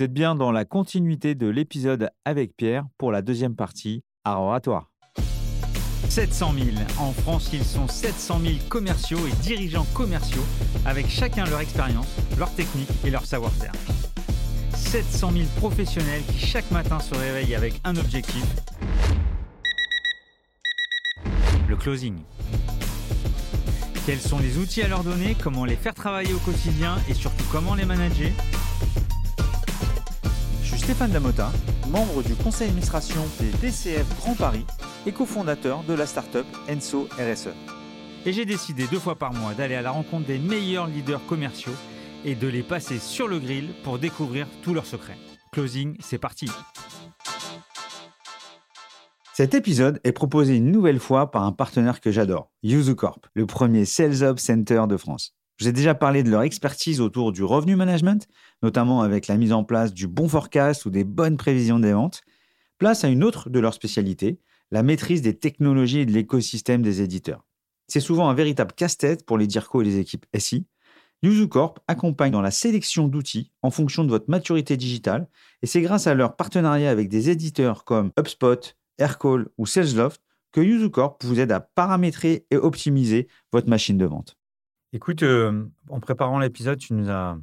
Vous êtes bien dans la continuité de l'épisode avec Pierre pour la deuxième partie, à oratoire. 700 000. En France, ils sont 700 000 commerciaux et dirigeants commerciaux avec chacun leur expérience, leur technique et leur savoir-faire. 700 000 professionnels qui chaque matin se réveillent avec un objectif, le closing. Quels sont les outils à leur donner, comment les faire travailler au quotidien? Et surtout comment les manager? Stéphane Damota, membre du conseil d'administration des DCF Grand Paris et cofondateur de la startup Enso RSE. Et j'ai décidé deux fois par mois d'aller à la rencontre des meilleurs leaders commerciaux et de les passer sur le grill pour découvrir tous leurs secrets. Closing, c'est parti Cet épisode est proposé une nouvelle fois par un partenaire que j'adore, Corp, le premier Sales Hub Center de France. Je vous ai déjà parlé de leur expertise autour du revenu management, notamment avec la mise en place du bon forecast ou des bonnes prévisions des ventes. Place à une autre de leurs spécialités, la maîtrise des technologies et de l'écosystème des éditeurs. C'est souvent un véritable casse-tête pour les DIRCO et les équipes SI. Corp accompagne dans la sélection d'outils en fonction de votre maturité digitale et c'est grâce à leur partenariat avec des éditeurs comme HubSpot, Aircall ou Salesloft que Corp vous aide à paramétrer et optimiser votre machine de vente. Écoute, euh, en préparant l'épisode, tu nous as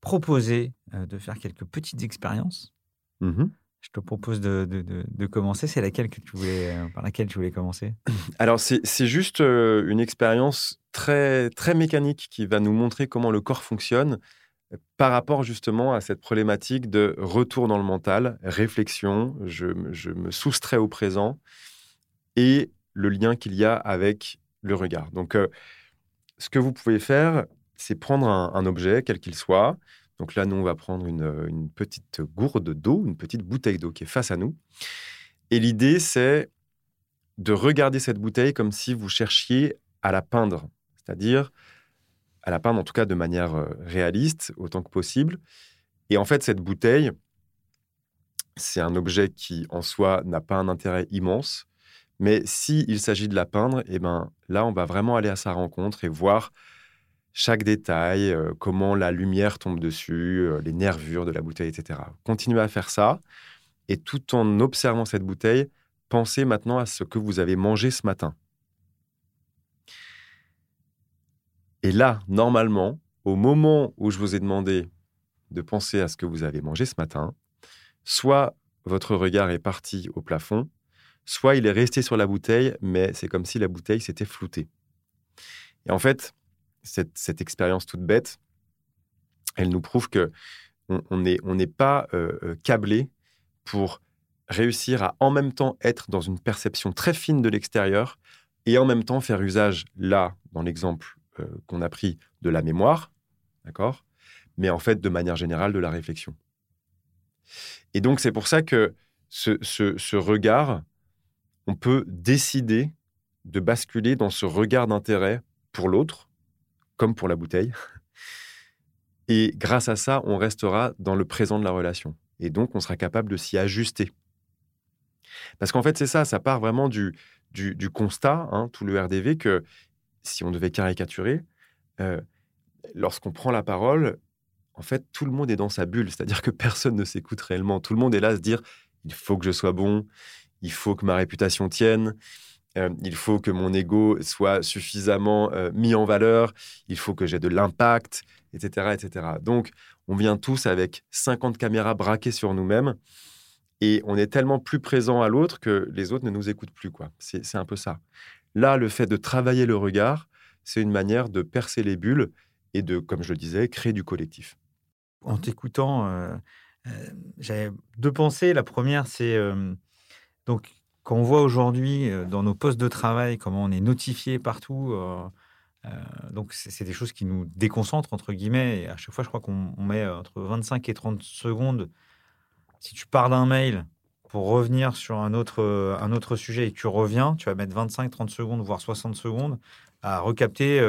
proposé euh, de faire quelques petites expériences. Mmh je te propose de, commencer. C'est laquelle que tu voulais, euh, par laquelle tu voulais commencer? Alors, c'est juste une expérience très, très mécanique qui va nous montrer comment le corps fonctionne par rapport justement à cette problématique de retour dans le mental, réflexion, je, me soustrais au présent et le lien qu'il y a avec le regard. Donc, ce que vous pouvez faire, c'est prendre un objet, quel qu'il soit, donc là, nous, on va prendre euh, une, petite gourde d'eau, une petite bouteille d'eau qui est face à nous. Et l'idée, c'est de regarder cette bouteille comme si vous cherchiez à la peindre, c'est-à-dire à la peindre en tout cas de manière euh, réaliste autant que possible. Et en fait, cette bouteille, c'est un objet qui en soi n'a pas un intérêt immense, mais s'il s'agit de la peindre, eh ben là, on va vraiment aller à sa rencontre et voir chaque détail, euh, comment la lumière tombe dessus, euh, les nervures de la bouteille, etc. Continuez à faire ça et tout en observant cette bouteille, pensez maintenant à ce que vous avez mangé ce matin. Et là, normalement, au moment où je vous ai demandé de penser à ce que vous avez mangé ce matin, soit votre regard est parti au plafond, soit il est resté sur la bouteille, mais c'est comme si la bouteille s'était floutée. Et en fait, cette, expérience toute bête, elle nous prouve que on n'est pas euh, euh, câblé pour réussir à en même temps être dans une perception très fine de l'extérieur et en même temps faire usage, là, dans l'exemple euh, qu'on a pris, de la mémoire, d'accord Mais en fait, de manière générale, de la réflexion. Et donc, c'est pour ça que ce regard, on peut décider de basculer dans ce regard d'intérêt pour l'autre, comme pour la bouteille. Et grâce à ça, on restera dans le présent de la relation. Et donc, on sera capable de s'y ajuster. Parce qu'en fait, c'est ça, ça part vraiment du, du, constat, hein, tout le RDV, que si on devait caricaturer, euh, lorsqu'on prend la parole, en fait, tout le monde est dans sa bulle. C'est-à-dire que personne ne s'écoute réellement. Tout le monde est là à se dire, il faut que je sois bon, il faut que ma réputation tienne, euh, il faut que mon ego soit suffisamment euh, mis en valeur, il faut que j'ai de l'impact, etc., etc. Donc, on vient tous avec 50 caméras braquées sur nous-mêmes et on est tellement plus présent à l'autre que les autres ne nous écoutent plus. quoi. C'est un peu ça. Là, le fait de travailler le regard, c'est une manière de percer les bulles et de, comme je le disais, créer du collectif. En t'écoutant, euh, j'avais deux pensées. La première, c'est donc quand on voit aujourd'hui euh, dans nos postes de travail comment on est notifié partout, euh, euh, donc c'est des choses qui nous déconcentrent, entre guillemets. Et à chaque fois, je crois qu'on met entre 25 et 30 secondes. Si tu pars d'un mail pour revenir sur un autre, un autre sujet et que tu reviens, tu vas mettre 25, 30 secondes, voire 60 secondes à recapter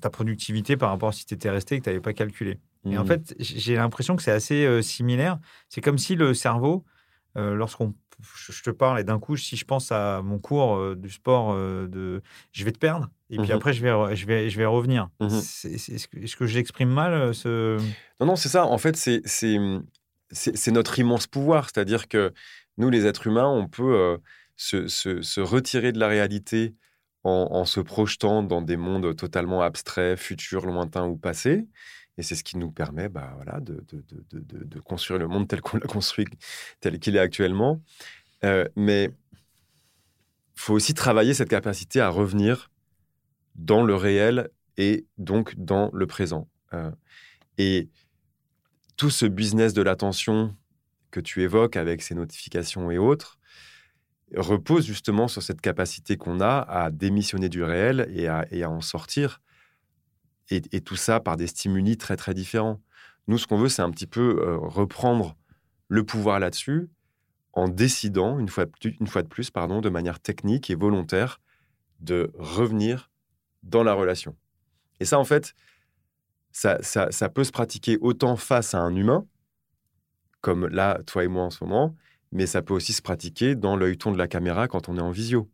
ta productivité par rapport à si tu étais resté et que tu n'avais pas calculé. Et en mmh. fait, j'ai l'impression que c'est assez similaire. C'est comme si le cerveau, lorsqu'on je te parle et d'un coup, si je pense à mon cours euh, du sport, euh, de, je vais te perdre. Et puis Mhm. après, je vais, je vais, je vais revenir. C'est- Est-ce que, j'exprime mal euh, ce... Non, non, c'est ça. En fait, c'est c'est notre immense pouvoir. C'est-à-dire que nous, les êtres humains, on peut euh, se, se- se retirer de la réalité en, en se projetant dans des mondes totalement abstraits, futurs, lointains ou passés. Et c'est ce qui nous permet bah, voilà, de, de, de- de- construire le monde tel qu'on l'a construit, tel qu'il est actuellement. Euh, mais il faut aussi travailler cette capacité à revenir dans le réel et donc dans le présent. Euh, et tout ce business de l'attention que tu évoques avec ces notifications et autres repose justement sur cette capacité qu'on a à démissionner du réel et à, et à en sortir. Et, tout ça par des stimuli très très différents. Nous, ce qu'on veut, c'est un petit peu euh, reprendre le pouvoir là-dessus en décidant, une fois, de plus- pardon, de manière technique et volontaire, de revenir dans la relation. Et ça, en fait, ça, ça, peut se pratiquer autant face à un humain, comme là, toi et moi en ce moment, mais ça peut aussi se pratiquer dans l'œilleton de la caméra quand on est en visio.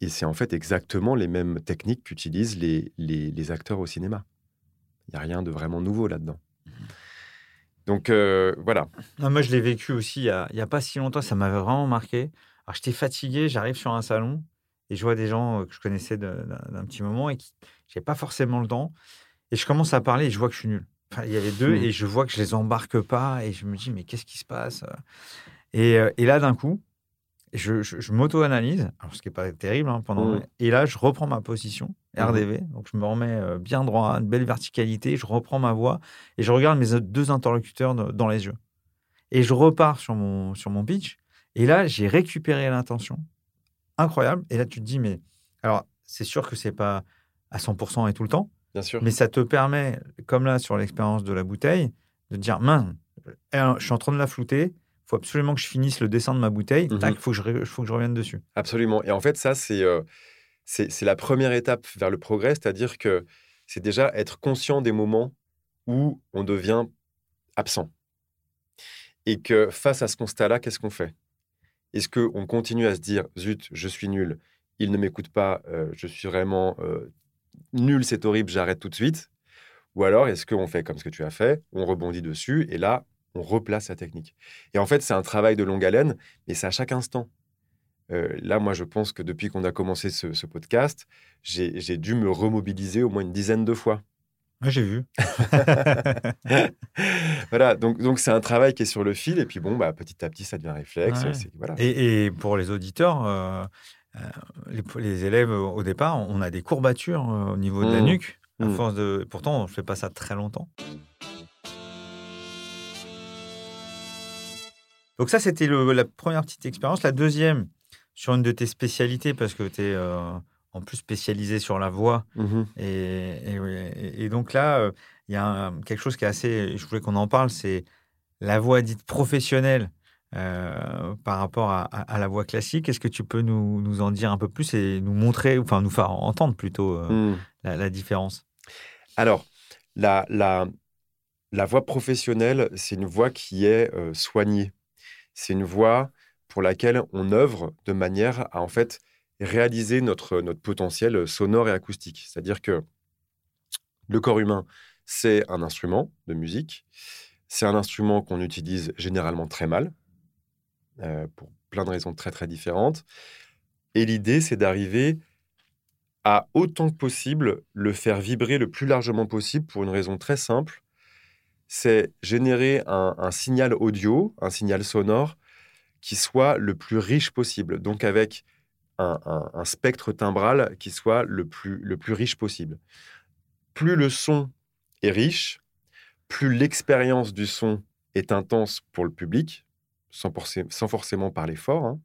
Et c'est en fait exactement les mêmes techniques qu'utilisent les, les, les acteurs au cinéma. Il n'y a rien de vraiment nouveau là-dedans. Donc euh, voilà. Non, moi, je l'ai vécu aussi il n'y a, pas si longtemps. Ça m'avait vraiment marqué. Alors, j'étais fatigué. J'arrive sur un salon et je vois des gens euh, que je connaissais d'un petit moment et qui n'avaient pas forcément le temps. Et je commence à parler et je vois que je suis nul. Enfin, il y avait deux Mhm. et je vois que je les embarque pas et je me dis, mais qu'est-ce qui se passe et, euh, et là, d'un coup, je, je- je m'auto-analyse, ce qui n'est pas terrible hein, pendant. Et là, je reprends ma position Mhm. RDV, donc je me remets euh, bien droit, une belle verticalité, je reprends ma voix et je regarde mes deux interlocuteurs dans- les yeux. Et je repars sur mon, sur mon pitch. Et là, j'ai récupéré l'intention. Incroyable. Et là, tu te dis, mais alors, c'est sûr que c'est pas à 100% et tout le temps, Bien sûr. mais ça te permet, comme là sur l'expérience de la bouteille, de te dire, mince, euh, je suis en train de la flouter, faut absolument que je finisse le dessin de ma bouteille, Mhm. tac, il faut, que je ré- faut que je revienne dessus. Absolument. Et en fait, ça, c'est euh, c'est la première étape vers le progrès, c'est-à-dire que c'est déjà être conscient des moments où on devient absent. Et que face à ce constat-là, qu'est-ce qu'on fait? Est-ce qu'on continue à se dire, zut, je suis nul, il ne m'écoute pas, euh, je suis vraiment euh, nul, c'est horrible, j'arrête tout de suite? Ou alors, est-ce qu'on fait comme ce que tu as fait, on rebondit dessus, et là, on replace la technique Et en fait, c'est un travail de longue haleine, mais c'est à chaque instant. Euh, là, moi, je pense que depuis qu'on a commencé ce, ce podcast, j'ai dû me remobiliser au moins une dizaine de fois. Ah, j'ai vu. voilà, donc donc c'est un travail qui est sur le fil, et puis bon, bah, petit à petit, ça devient un réflexe. Ouais. c'est- Voilà. Et, et pour les auditeurs, euh, euh, les, les élèves au départ, on a des courbatures au niveau de la Mmh. nuque. À Mmh. force de, pourtant, on ne fait pas ça très longtemps. Donc ça, c'était la première petite expérience. La deuxième, sur une de tes spécialités, parce que tu es en plus spécialisé sur la voix. Mhm. Et, donc là, euh, il y a un- quelque chose qui est assez, je voulais qu'on en parle, c'est la voix dite professionnelle euh, par rapport à, à- à la voix classique. Est-ce que tu peux nous, nous en dire un peu plus et nous montrer, enfin nous faire entendre plutôt euh, Mm. la, la différence? Alors, la, la, la voix professionnelle, c'est une voix qui est euh, soignée. C'est une voix pour laquelle on œuvre de manière à en fait réaliser notre, notre potentiel sonore et acoustique. C'est-à-dire que le corps humain, c'est un instrument de musique. C'est un instrument qu'on utilise généralement très mal, euh, pour plein de raisons très très différentes. Et l'idée, c'est d'arriver à autant que possible le faire vibrer le plus largement possible pour une raison très simple. C'est générer un, signal audio, un signal sonore qui soit le plus riche possible. Donc avec un, spectre timbral qui soit le plus, le plus riche possible. Plus le son est riche, plus l'expérience du son est intense pour le public, sans, forcé- sans forcément parler fort. hein.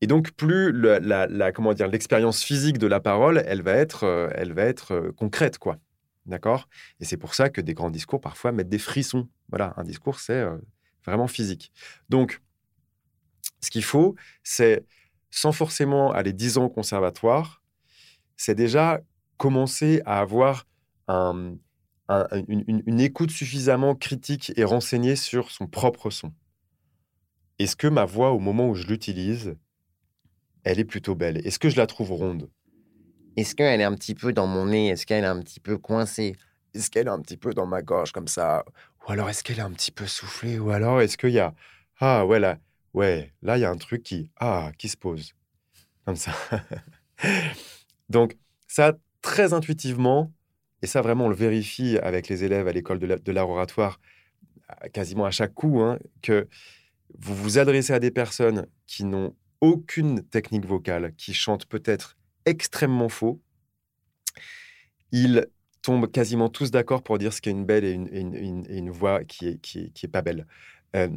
Et donc, plus la, la- comment l'expérience physique de la parole, elle va être, euh, elle va être euh, concrète, quoi. D'accord? Et c'est pour ça que des grands discours, parfois, mettent des frissons. Voilà, un discours, c'est vraiment physique. Donc, ce qu'il faut, c'est, sans forcément aller 10 ans au conservatoire, c'est déjà commencer à avoir un- un- une, une- une écoute suffisamment critique et renseignée sur son propre son. est-ce que ma voix, au moment où je l'utilise, elle est plutôt belle? Est-ce que je la trouve ronde? Est-ce qu'elle est un petit peu dans mon nez? Est-ce qu'elle est un petit peu coincée? Est-ce qu'elle est un petit peu dans ma gorge comme ça? Ou alors est-ce qu'elle est un petit peu soufflée? Ou alors est-ce qu'il y a ah ouais là ouais là il y a un truc qui ah qui se pose comme ça. Donc ça très intuitivement et ça vraiment on le vérifie avec les élèves à l'école de l'art oratoire quasiment à chaque coup hein, que vous vous adressez à des personnes qui n'ont aucune technique vocale, qui chantent peut-être extrêmement faux, ils tombent quasiment tous d'accord pour dire ce qu'est une belle et une, voix qui est, qui, est, pas belle. Euh,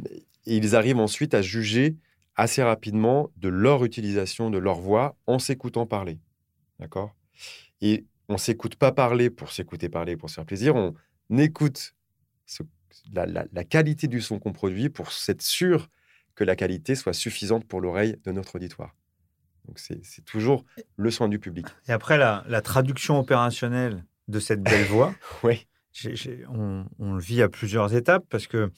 ils arrivent ensuite à juger assez rapidement de leur utilisation de leur voix en s'écoutant parler. D'accord? Et on s'écoute pas parler pour s'écouter parler, pour se faire plaisir, on écoute ce la, qualité du son qu'on produit pour être sûr que la qualité soit suffisante pour l'oreille de notre auditoire. Donc c'est toujours le soin du public. Et après, la, traduction opérationnelle de cette belle voix, oui. on, le vit à plusieurs étapes parce que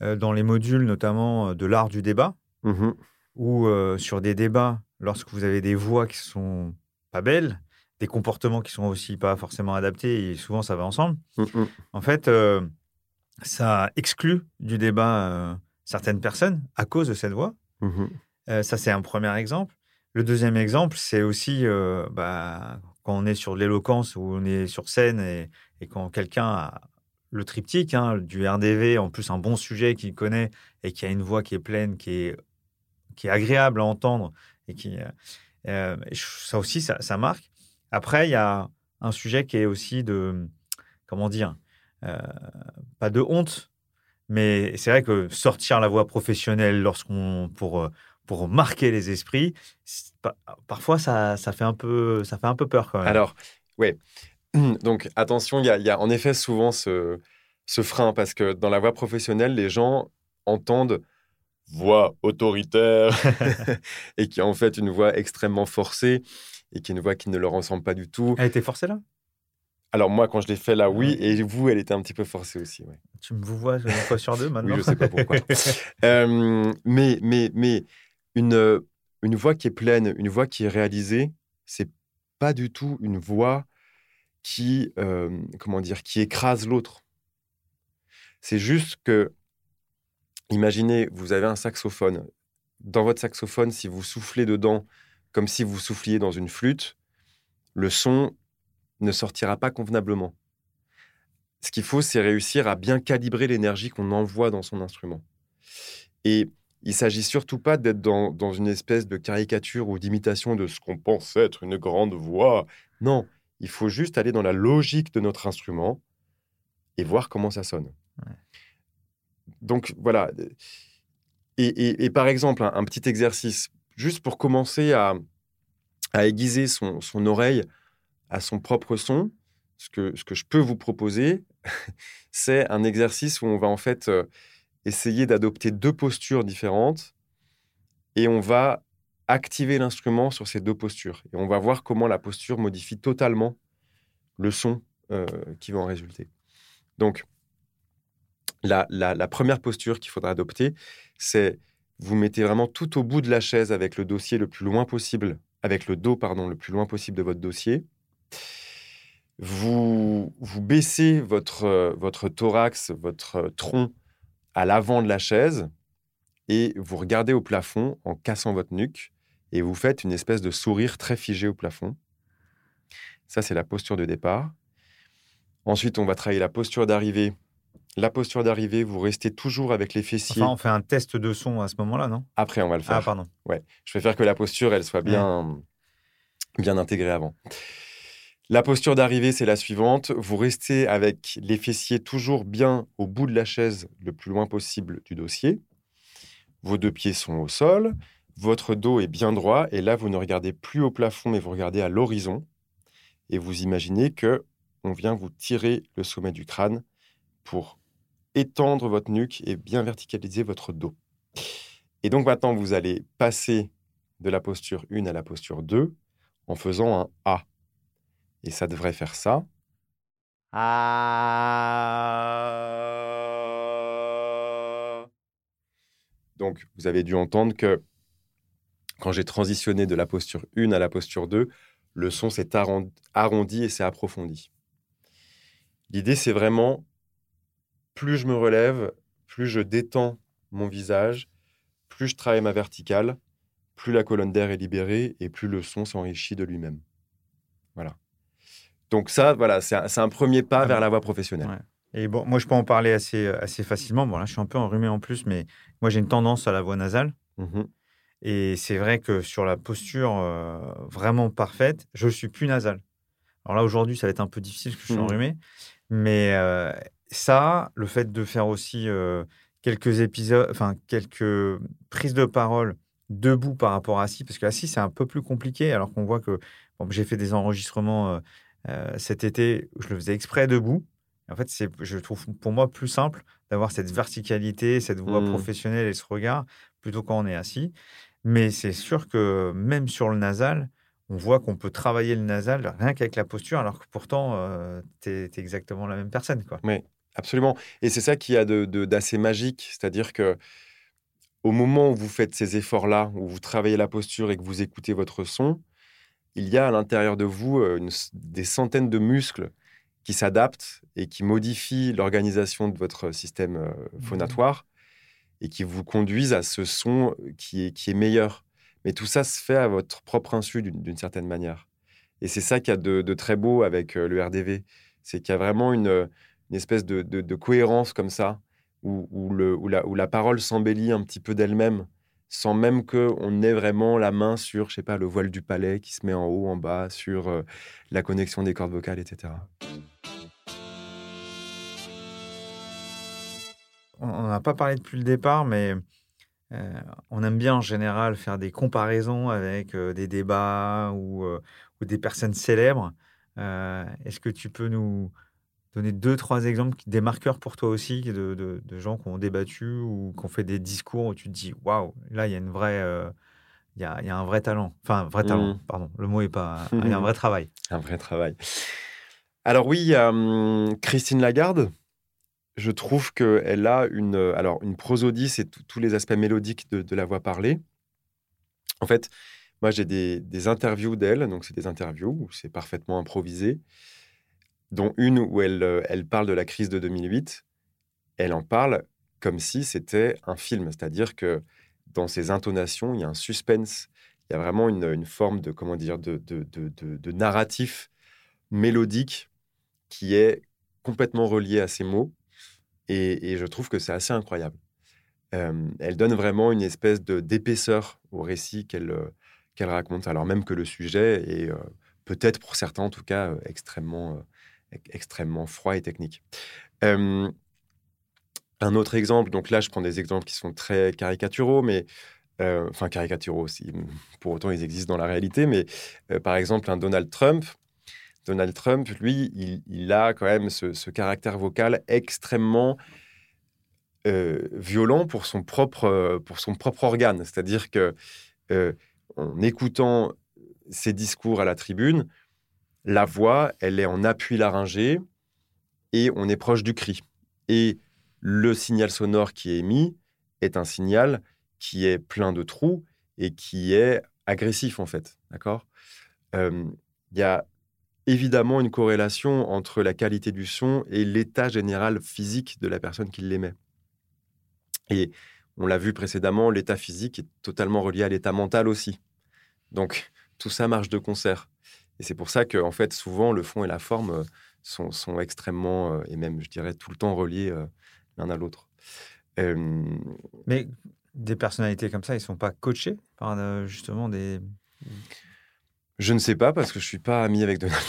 euh, dans les modules notamment euh, de l'art du débat, mmh ou euh, sur des débats, lorsque vous avez des voix qui sont pas belles, des comportements qui sont aussi pas forcément adaptés, et souvent ça va ensemble, mmh en fait, ça exclut du débat certaines personnes à cause de cette voix. Mmh ça, c'est un premier exemple. Le deuxième exemple, c'est aussi euh, bah, quand on est sur l'éloquence, où on est sur scène et, quand quelqu'un a le triptyque hein, du RDV, en plus un bon sujet qu'il connaît et qui a une voix qui est pleine, qui est, agréable à entendre, et qui, ça aussi, ça, marque. Après, il y a un sujet qui est aussi de, comment dire, euh, pas de honte, mais c'est vrai que sortir la voie professionnelle lorsqu'on pour euh, pour marquer les esprits, parfois ça, ça, fait un peu ça fait un peu peur quand même. Alors, ouais. Donc attention, il y, y, a en effet souvent ce, ce frein parce que dans la voie professionnelle, les gens entendent voix autoritaire et qui est en fait une voix extrêmement forcée et qui est une voix qui ne leur ressemble pas du tout. Elle était forcée là? Alors moi, quand je l'ai fait là, oui, et vous, elle était un petit peu forcée aussi. Ouais. Tu me vous vois une fois sur deux maintenant Oui, je sais pas pourquoi. Euh, mais mais, mais une, une voix qui est pleine, une voix qui est réalisée, c'est pas du tout une voix qui, euh, comment dire, qui écrase l'autre. C'est juste que, imaginez, vous avez un saxophone. Dans votre saxophone, si vous soufflez dedans comme si vous souffliez dans une flûte, le son ne sortira pas convenablement. Ce qu'il faut, c'est réussir à bien calibrer l'énergie qu'on envoie dans son instrument. Et il s'agit surtout pas d'être dans, une espèce de caricature ou d'imitation de ce qu'on pense être une grande voix. Non, il faut juste aller dans la logique de notre instrument et voir comment ça sonne. Donc voilà. Et, par exemple, un, petit exercice, juste pour commencer à, aiguiser son, son oreille à son propre son, ce que, ce que je peux vous proposer, c'est un exercice où on va en fait euh, essayer d'adopter deux postures différentes et on va activer l'instrument sur ces deux postures. Et on va voir comment la posture modifie totalement le son euh, qui va en résulter. Donc, la, la première posture qu'il faudra adopter, c'est vous mettez vraiment tout au bout de la chaise avec le dossier le plus loin possible, avec le dos, pardon, le plus loin possible de votre dossier. Vous, vous baissez votre, euh, votre thorax, votre euh, tronc à l'avant de la chaise et vous regardez au plafond en cassant votre nuque et vous faites une espèce de sourire très figé au plafond. Ça, c'est la posture de départ. Ensuite, on va travailler la posture d'arrivée. La posture d'arrivée, vous restez toujours avec les fessiers. Enfin, on fait un test de son à ce moment-là, non? Après, on va le faire. Ah, pardon. Ouais. Je préfère que la posture, elle soit bien, bien intégrée avant. La posture d'arrivée, c'est la suivante. Vous restez avec les fessiers toujours bien au bout de la chaise, le plus loin possible du dossier. Vos deux pieds sont au sol. Votre dos est bien droit. Et là, vous ne regardez plus au plafond, mais vous regardez à l'horizon. Et vous imaginez que on vient vous tirer le sommet du crâne pour étendre votre nuque et bien verticaliser votre dos. Et donc maintenant, vous allez passer de la posture 1 à la posture 2 en faisant un A. Et ça devrait faire ça. Ah. Donc, vous avez dû entendre que quand j'ai transitionné de la posture 1 à la posture 2, le son s'est arrondi et s'est approfondi. L'idée, c'est vraiment, plus je me relève, plus je détends mon visage, plus je travaille ma verticale, plus la colonne d'air est libérée et plus le son s'enrichit de lui-même. Voilà. Donc ça, voilà, c'est un, premier pas ah vers la voix professionnelle. Et bon, moi, je peux en parler assez, assez facilement. Bon, là, je suis un peu enrhumé en plus, mais moi, j'ai une tendance à la voix nasale. Mmh et c'est vrai que sur la posture euh, vraiment parfaite, je suis plus nasal. Alors là, aujourd'hui, ça va être un peu difficile parce que je suis mmh enrhumé. Mais euh, ça, le fait de faire aussi euh, quelques épisodes, enfin, quelques prises de parole debout par rapport à assis, parce que assis, c'est un peu plus compliqué, alors qu'on voit que j'ai fait des enregistrements cet été je le faisais exprès debout. En fait, c'est, je trouve pour moi plus simple d'avoir cette verticalité, cette voix mmh. professionnelle et ce regard plutôt quand on est assis. Mais c'est sûr que même sur le nasal, on voit qu'on peut travailler le nasal rien qu'avec la posture, alors que pourtant, euh, tu es, exactement la même personne. Quoi. Oui, absolument. Et c'est ça qui a d'assez magique. C'est-à-dire que au moment où vous faites ces efforts-là, où vous travaillez la posture et que vous écoutez votre son, il y a à l'intérieur de vous euh, des centaines de muscles qui s'adaptent et qui modifient l'organisation de votre système euh, mmh phonatoire et qui vous conduisent à ce son qui est, qui est meilleur. Mais tout ça se fait à votre propre insu d'une certaine manière. Et c'est ça qu'il y a de, très beau avec euh, le RDV. C'est qu'il y a vraiment une, une espèce de, de, cohérence comme ça, où, où, le, où, la, où la parole s'embellit un petit peu d'elle-même, sans même qu'on ait vraiment la main sur, je sais pas, le voile du palais qui se met en haut, en bas, sur euh, la connexion des cordes vocales, etc. on n'a pas parlé depuis le départ, mais euh, on aime bien en général faire des comparaisons avec euh, des débats ou, ou, des personnes célèbres. Est-ce que tu peux nous donner deux, trois exemples, des marqueurs pour toi aussi, de, de, gens qui ont débattu ou qui ont fait des discours où tu te dis waouh, là il y a une vraie. il y, a, y, a, un vrai talent. Enfin, un vrai talent, mmh. pardon. Le mot est pas. Il y a un vrai travail. Un vrai travail. Alors, oui, hum, Christine Lagarde, je trouve qu'elle a une, euh, alors une prosodie, c'est tous les aspects mélodiques de, la voix parlée. En fait, moi, j'ai des, interviews d'elle, donc c'est des interviews où c'est parfaitement improvisé, dont une où elle, euh, elle parle de la crise de 2008. Elle en parle comme si c'était un film, c'est-à-dire que dans ses intonations, il y a un suspense, il y a vraiment une, forme de, comment dire, de, de, de narratif mélodique qui est complètement relié à ces mots et, je trouve que c'est assez incroyable. elle donne vraiment une espèce d'épaisseur au récit qu'elle qu'elle raconte, alors même que le sujet est peut-être pour certains en tout cas extrêmement, extrêmement froid et technique. un autre exemple, donc là je prends des exemples qui sont très caricaturaux, mais enfin caricaturaux aussi, pour autant ils existent dans la réalité, mais par exemple un Donald Trump Donald Trump, lui, il, a quand même ce, caractère vocal extrêmement euh, violent pour son propre, pour son propre organe. C'est-à-dire que euh, en écoutant ses discours à la tribune, la voix, elle est en appui laryngé et on est proche du cri. Et le signal sonore qui est émis est un signal qui est plein de trous et qui est agressif en fait. D'accord? Euh, Il y a évidemment une corrélation entre la qualité du son et l'état général physique de la personne qui l'émet. Et on l'a vu précédemment, l'état physique est totalement relié à l'état mental aussi. Donc tout ça marche de concert. Et c'est pour ça que, en fait, souvent, le fond et la forme euh, sont, sont extrêmement, euh, et même, je dirais, tout le temps reliés euh, l'un à l'autre. Mais des personnalités comme ça, ils ne sont pas coachés par justement des... Je ne sais pas parce que je suis pas ami avec Donald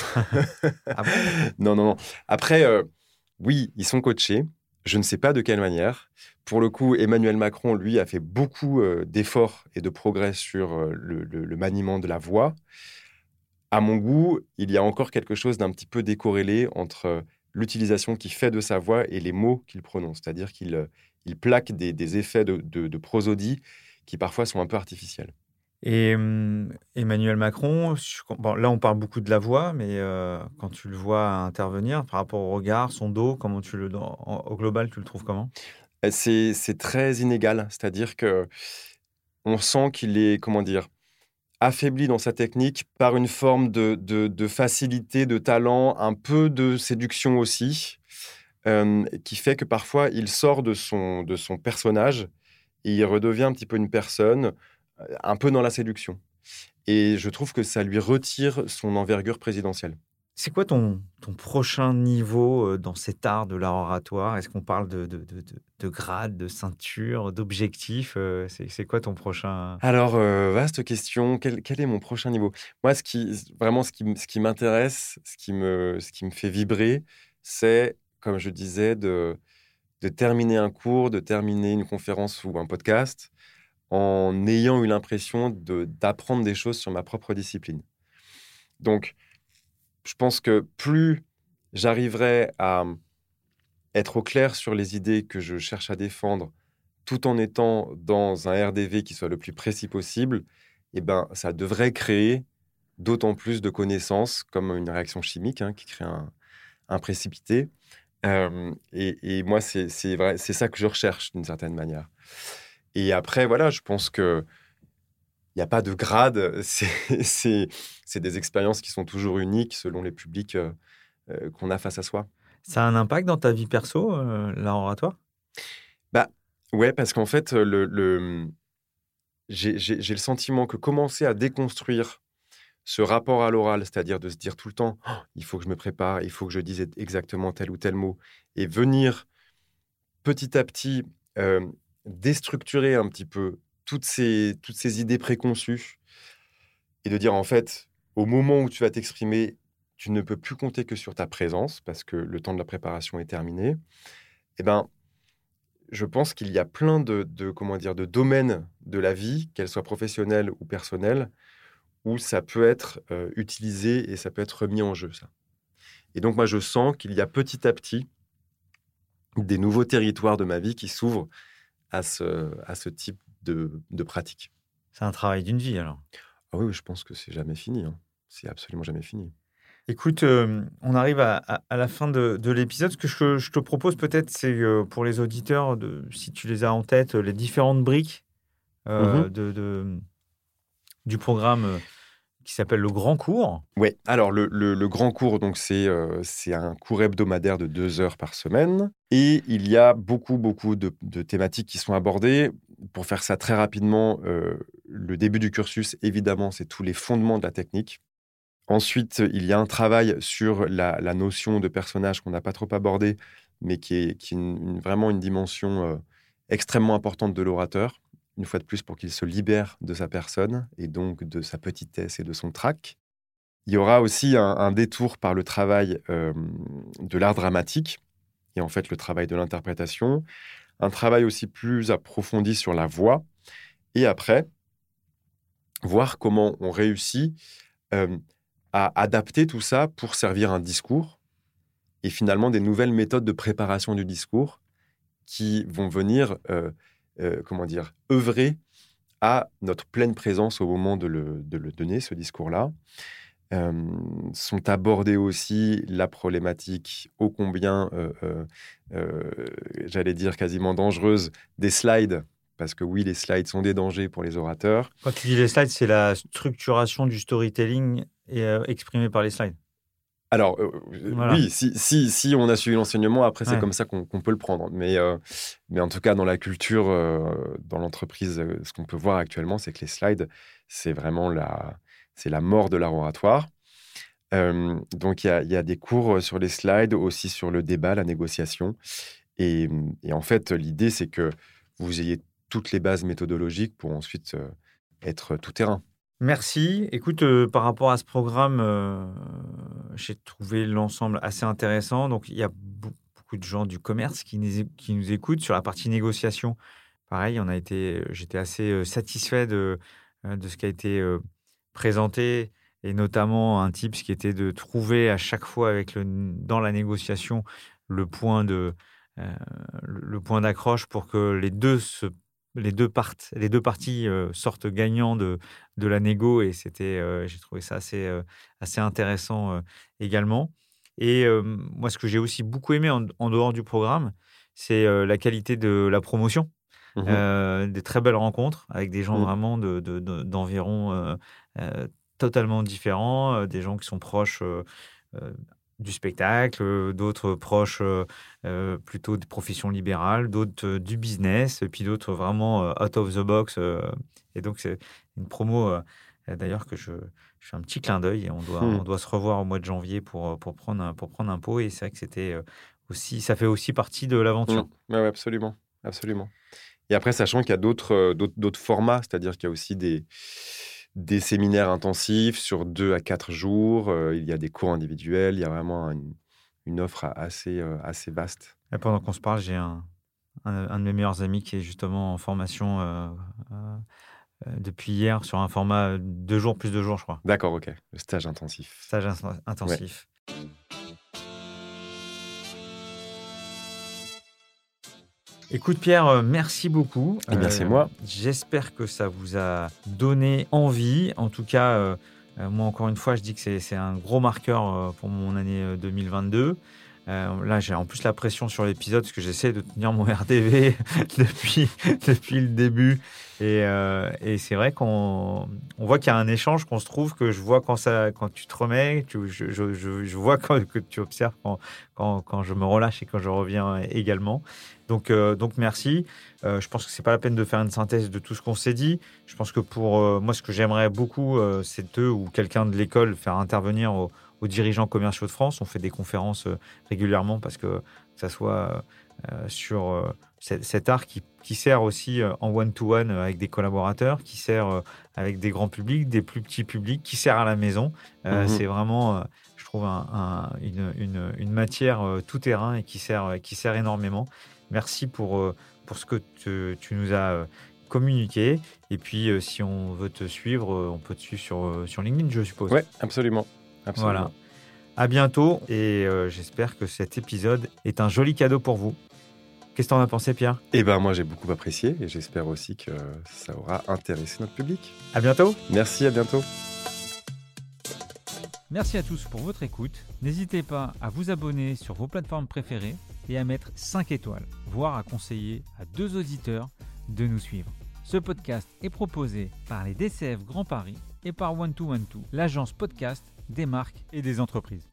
ah bon? Non, non, non. Après, euh, oui, ils sont coachés. Je ne sais pas de quelle manière. Pour le coup, Emmanuel Macron, lui, a fait beaucoup euh, d'efforts et de progrès sur euh, le, maniement de la voix. À mon goût, il y a encore quelque chose d'un petit peu décorrélé entre l'utilisation qu'il fait de sa voix et les mots qu'il prononce. C'est-à-dire qu'il il plaque des, effets de, de prosodie qui parfois sont un peu artificiels. Et Emmanuel Macron, là on parle beaucoup de la voix, mais quand tu le vois intervenir par rapport au regard, son dos, comment tu le, au global, tu le trouves comment? C'est c'est très inégal. C'est-à-dire que on sent qu'il est, comment dire, affaibli dans sa technique par une forme de, de, facilité, de talent, un peu de séduction aussi, euh, qui fait que parfois il sort de son, de son personnage et il redevient un petit peu une personne, euh, un peu dans la séduction. Et je trouve que ça lui retire son envergure présidentielle. C'est quoi ton, ton prochain niveau euh, dans cet art de l'art oratoire Est-ce qu'on parle de, de, de, de, grade, de ceinture, d'objectif euh, C'est quoi ton prochain? Alors, euh, vaste question. Quel, quel, est mon prochain niveau? Moi, ce qui, vraiment, ce qui, m'intéresse, ce, qui me, ce qui me fait vibrer, c'est, comme je disais, de, de terminer un cours, de terminer une conférence ou un podcast en ayant eu l'impression d'apprendre des choses sur ma propre discipline. Donc, je pense que plus j'arriverai à être au clair sur les idées que je cherche à défendre, tout en étant dans un RDV qui soit le plus précis possible, eh ben, ça devrait créer d'autant plus de connaissances, comme une réaction chimique hein, qui crée un, précipité. Euh, et, et, moi, c'est ça que je recherche d'une certaine manière. Et après, voilà, je pense que n'y a pas de grade. C'est des expériences qui sont toujours uniques selon les publics euh, euh, qu'on a face à soi. Ça a un impact dans ta vie perso, euh, l'art oratoire Bah ouais, parce qu'en fait, le, le j'ai le sentiment que commencer à déconstruire ce rapport à l'oral, c'est-à-dire de se dire tout le temps, «Oh, il faut que je me prépare, il faut que je dise exactement tel ou tel mot, et venir petit à petit déstructurer un petit peu toutes ces, toutes ces idées préconçues et de dire en fait, au moment où tu vas t'exprimer, tu ne peux plus compter que sur ta présence parce que le temps de la préparation est terminé. Eh ben, je pense qu'il y a plein de, comment dire de domaines de la vie, qu'elles soient professionnelles ou personnelles, où ça peut être euh, utilisé et ça peut être remis en jeu. Ça. Et donc moi, je sens qu'il y a petit à petit des nouveaux territoires de ma vie qui s'ouvrent à ce, à ce type de, pratique. C'est un travail d'une vie alors ah oui, je pense que c'est jamais fini. Hein. C'est absolument jamais fini. Écoute, euh, on arrive à, la fin de, l'épisode. Ce que je, te propose peut-être, c'est euh, pour les auditeurs, de, si tu les as en tête, les différentes briques euh, mmh de, du programme qui s'appelle le Grand Cours. Oui, alors le, le, Grand Cours, donc c'est un cours hebdomadaire de deux heures par semaine. Et il y a beaucoup, beaucoup de, de thématiques qui sont abordées pour faire ça très rapidement, euh, le début du cursus, évidemment, c'est tous les fondements de la technique. Ensuite, il y a un travail sur la, notion de personnage qu'on n'a pas trop abordé, mais qui est, vraiment une dimension euh, extrêmement importante de l'orateur, une fois de plus pour qu'il se libère de sa personne et donc de sa petitesse et de son trac. Il y aura aussi un, détour par le travail euh, de l'art dramatique et en fait le travail de l'interprétation, un travail aussi plus approfondi sur la voix, et après, voir comment on réussit euh, à adapter tout ça pour servir un discours, et finalement des nouvelles méthodes de préparation du discours qui vont venir, euh, euh, comment dire, œuvrer à notre pleine présence au moment de le, de le donner, ce discours-là sont abordées aussi la problématique ô combien, j'allais dire quasiment dangereuse, des slides. Parce que oui, les slides sont des dangers pour les orateurs. Quand tu dis les slides, c'est la structuration du storytelling exprimée par les slides. Alors, oui, si, si, si, on a suivi l'enseignement, après, c'est comme ça qu'on peut le prendre. Mais, mais en tout cas, dans la culture, dans l'entreprise, ce qu'on peut voir actuellement, c'est que les slides, c'est vraiment la, c'est la mort de l'art oratoire. donc, il y, a, des cours sur les slides, aussi sur le débat, la négociation. Et, en fait, l'idée, c'est que vous ayez toutes les bases méthodologiques pour ensuite être tout terrain. Merci. Écoute, par rapport à ce programme, j'ai trouvé l'ensemble assez intéressant. Donc, il y a beaucoup de gens du commerce qui nous, qui nous écoutent sur la partie négociation. Pareil, on a été, j'étais assez satisfait de, de ce qui a été présenté, et notamment un type qui était de trouver à chaque fois avec le, dans la négociation le point de euh, le point d'accroche pour que les deux se, les deux partent, les deux parties euh, sortent gagnants de, de la négo et c'était euh, j'ai trouvé ça assez assez intéressant également et moi ce que j'ai aussi beaucoup aimé en, dehors du programme c'est la qualité de la promotion. Euh, des très belles rencontres avec des gens Mm. vraiment de- de- de- d'environ totalement différents, euh, des gens qui sont proches euh, euh, du spectacle, euh, d'autres proches euh, euh, plutôt des professions libérales, d'autres euh, du business, et puis d'autres vraiment euh, out of the box. euh, et donc, c'est une promo, euh, euh, d'ailleurs, que je, je fais un petit clin d'œil et on doit, Mm. on doit se revoir au mois de janvier pour, euh, pour, prendre, un, pour prendre un pot. Et c'est vrai que c'était euh, aussi, ça fait aussi partie de l'aventure. Mm. Ouais, ouais, absolument, absolument. Et après, sachant qu'il y a euh, d'autres formats, c'est-à-dire qu'il y a aussi des, des séminaires intensifs sur deux à quatre jours, euh, il y a des cours individuels, il y a vraiment une, une offre assez, euh, assez vaste. Et pendant qu'on se parle, j'ai un, un, un de mes meilleurs amis qui est justement en formation euh, depuis hier sur un format deux jours plus deux jours, je crois. D'accord, ok. Le stage intensif. Stage intensif. Écoute Pierre, euh, merci beaucoup. Eh bien, c'est moi. J'espère que ça vous a donné envie. En tout cas, euh, euh, moi encore une fois, je dis que c'est un gros marqueur euh, pour mon année euh, 2022. Euh, là, j'ai en plus la pression sur l'épisode parce que j'essaie de tenir mon RDV depuis, depuis le début. Et, euh, et c'est vrai qu'on on voit qu'il y a un échange, qu'on se trouve, que je vois quand, ça, quand tu te remets, je, vois que tu observes quand, quand, quand je me relâche et quand je reviens également. Donc, euh, donc merci. Je pense que c'est pas la peine de faire une synthèse de tout ce qu'on s'est dit. Je pense que pour moi, ce que j'aimerais beaucoup, c'est eux ou quelqu'un de l'école faire intervenir au- aux dirigeants commerciaux de France. On fait des conférences euh, régulièrement parce que, que ça soit euh, sur euh, cet, cet art qui, qui sert aussi en one-to-one avec des collaborateurs, qui sert avec des grands publics, des plus petits publics, qui sert à la maison. Mhm. C'est vraiment, je trouve, un- un- une, une- une matière tout terrain et qui sert, qui sert énormément. Merci pour, pour ce que tu, tu nous as communiqué. Et puis, si on veut te suivre, on peut te suivre sur, sur LinkedIn, je suppose. Ouais, absolument. Absolument. Voilà. À bientôt et euh, j'espère que cet épisode est un joli cadeau pour vous. Qu'est-ce que t'en as pensé, Pierre? Eh ben, moi, j'ai beaucoup apprécié et j'espère aussi que ça aura intéressé notre public. À bientôt Merci, à bientôt. Merci à tous pour votre écoute. N'hésitez pas à vous abonner sur vos plateformes préférées et à mettre 5 étoiles, voire à conseiller à deux auditeurs de nous suivre. Ce podcast est proposé par les DCF Grand Paris et par One to One To, l'agence podcast des marques et des entreprises.